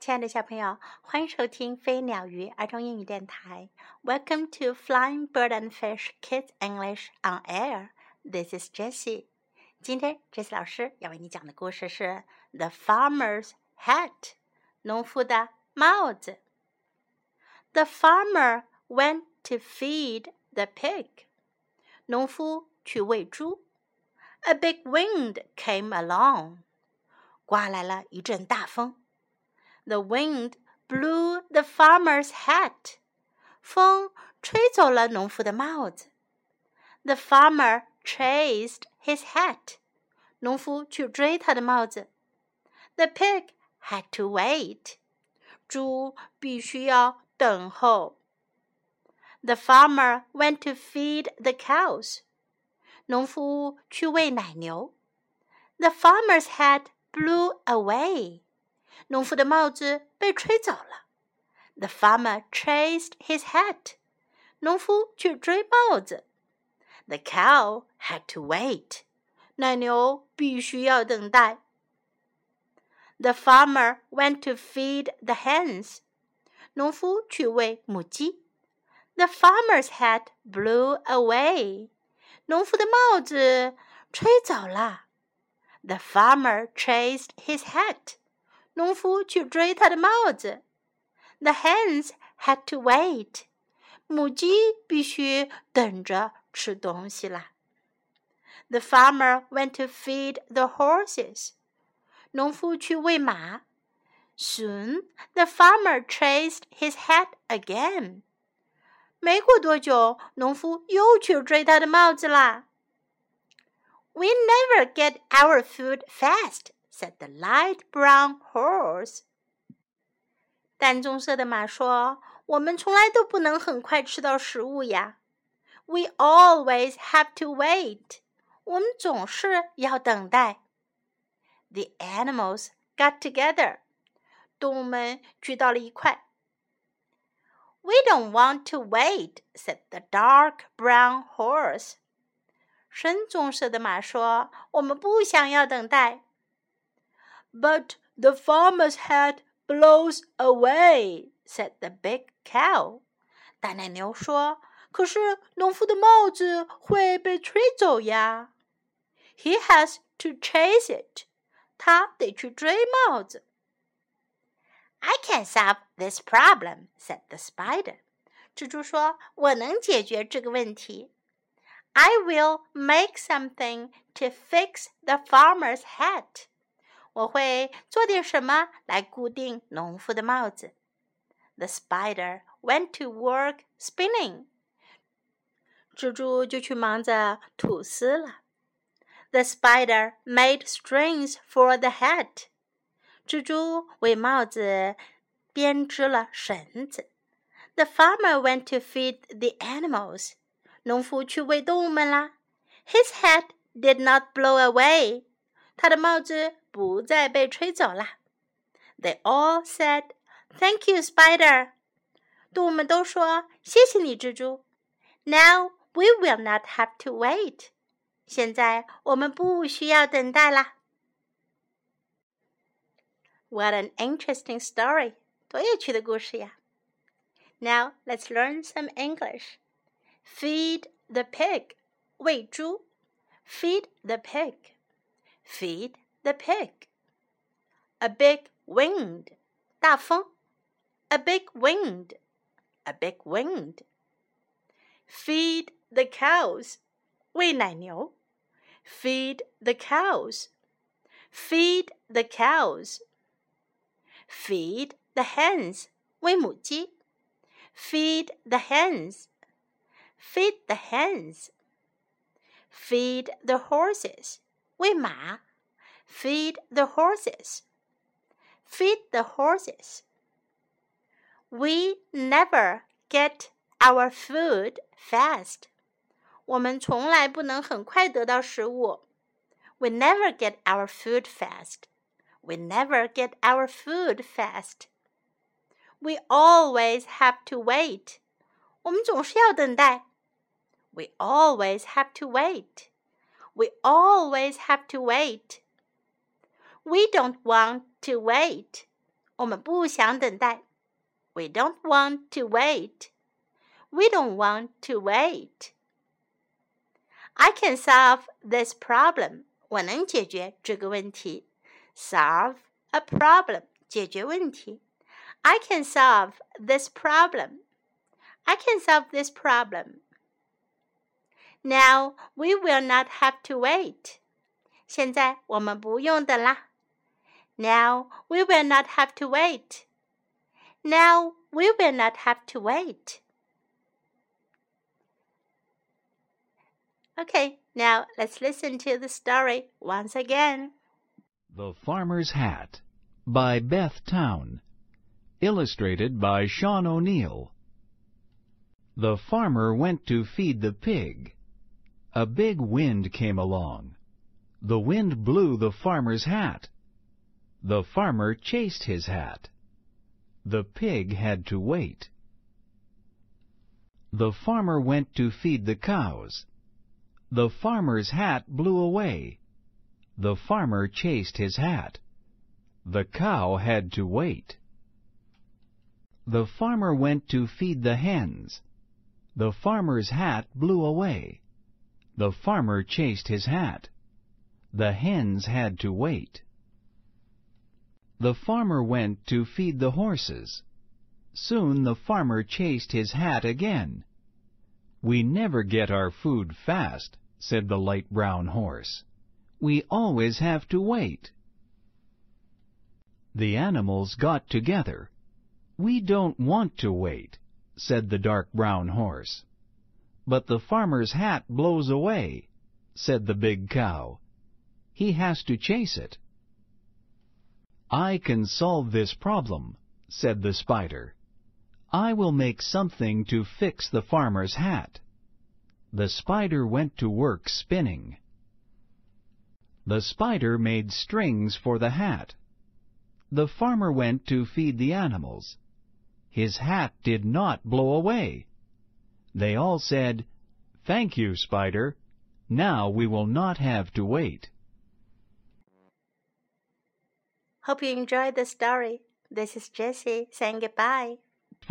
亲爱的小朋友，欢迎收听飞鸟鱼儿童英语电台。Welcome to Flying Bird and Fish Kids English on Air. This is Jessie. 今天 Jessie 老师要为你讲的故事是《The Farmer's Hat》农夫的帽子。The farmer went to feed the pig. 农夫去喂猪。A big wind came along. 刮来了一阵大风。 the wind blew the farmer's hat. 风吹走了农夫的帽子。The farmer chased his hat. 农夫去追他的帽子。The pig had to wait. 猪必须要等候。The farmer went to feed the cows. 农夫去喂奶牛。The farmer's hat blew away. 农夫的帽子被吹走了。The farmer chased his hat. 农夫去追帽子。The cow had to wait. 奶牛必须要等待。The farmer went to feed the hens. 农夫去喂母鸡。The farmer's hat blew away. 农夫的帽子吹走了。The farmer chased his hat. 农夫去追他的帽子。The hens had to wait。母鸡必须等着吃东西啦。The farmer went to feed the horses。农夫去喂马。Soon the farmer chased his hat again。没过多久，农夫又去追他的帽子啦。We never get our food fast said the light brown horse. 淡棕色的马说：“我们从来都不能很快吃到食物呀。We always have to wait. 我们总是要等待。”The animals got together. 动物们聚到了一块。We don't want to wait, said the dark brown horse. 深棕色的马说：“我们不想要等待。” But the farmer's hat blows away," said the big cow. 大奶牛说：“可是农夫的帽子会被吹走呀。” He has to chase it. 他得去追帽子。I can solve this problem," said the spider. 蜘蛛说：“我能解决这个问题。” I will make something to fix the farmer's hat. 我会做点什么来固定农夫的帽子。The spider went to work spinning。蜘蛛就去忙着吐丝了。The spider made strings for the hat。蜘蛛为帽子编织了绳子。The farmer went to feed the animals。农夫去喂动物们啦。His hat did not blow away。他的帽子 不再被吹走了。They all said, "Thank you, Spider." 动物们都说：“谢谢你，蜘蛛。” Now we will not have to wait. 现在我们不需要等待啦。What an interesting story! 多有趣的故事呀！Now let's learn some English. Feed the pig. 喂猪。Feed the pig feed the pig. A big wind, 大风. A big wind, a big wind. Feed the cows, 喂奶牛. Feed the cows. Feed the cows. Feed the hens, 喂母鸡. Feed the hens. Feed the hens. Feed the horses. 喂马 ，feed the horses. Feed the horses. We never get our food fast. 我们从来不能很快得到食物。We never get our food fast. We never get our food fast. We always have to wait. 我们总是要等待。We always have to wait. We always have to wait. We don't want to wait. 我们不想等待。We don't want to wait. We don't want to wait. I can solve this problem. 我能解决这个问题。Solve a problem. 解决问题。I can solve this problem. I can solve this problem. Now we will not have to wait. 现在我们不用等啦。 Now we will not have to wait. Now we will not have to wait. Okay, now let's listen to the story once again. The Farmer's Hat by Beth Town. Illustrated by Sean O'Neill. The farmer went to feed the pig. A big wind came along. The wind blew the farmer's hat. The farmer chased his hat. The pig had to wait. The farmer went to feed the cows. The farmer's hat blew away. The farmer chased his hat. The cow had to wait. The farmer went to feed the hens. The farmer's hat blew away. The farmer chased his hat. The hens had to wait. The farmer went to feed the horses. Soon the farmer chased his hat again. We never get our food fast, said the light brown horse. We always have to wait. The animals got together. We don't want to wait, said the dark brown horse. But the farmer's hat blows away, said the big cow. He has to chase it. I can solve this problem, said the spider. I will make something to fix the farmer's hat. The spider went to work spinning. The spider made strings for the hat. The farmer went to feed the animals. His hat did not blow away. They all said, Thank you, Spider. Now we will not have to wait. Hope you enjoyed the story. This is Jessie saying goodbye.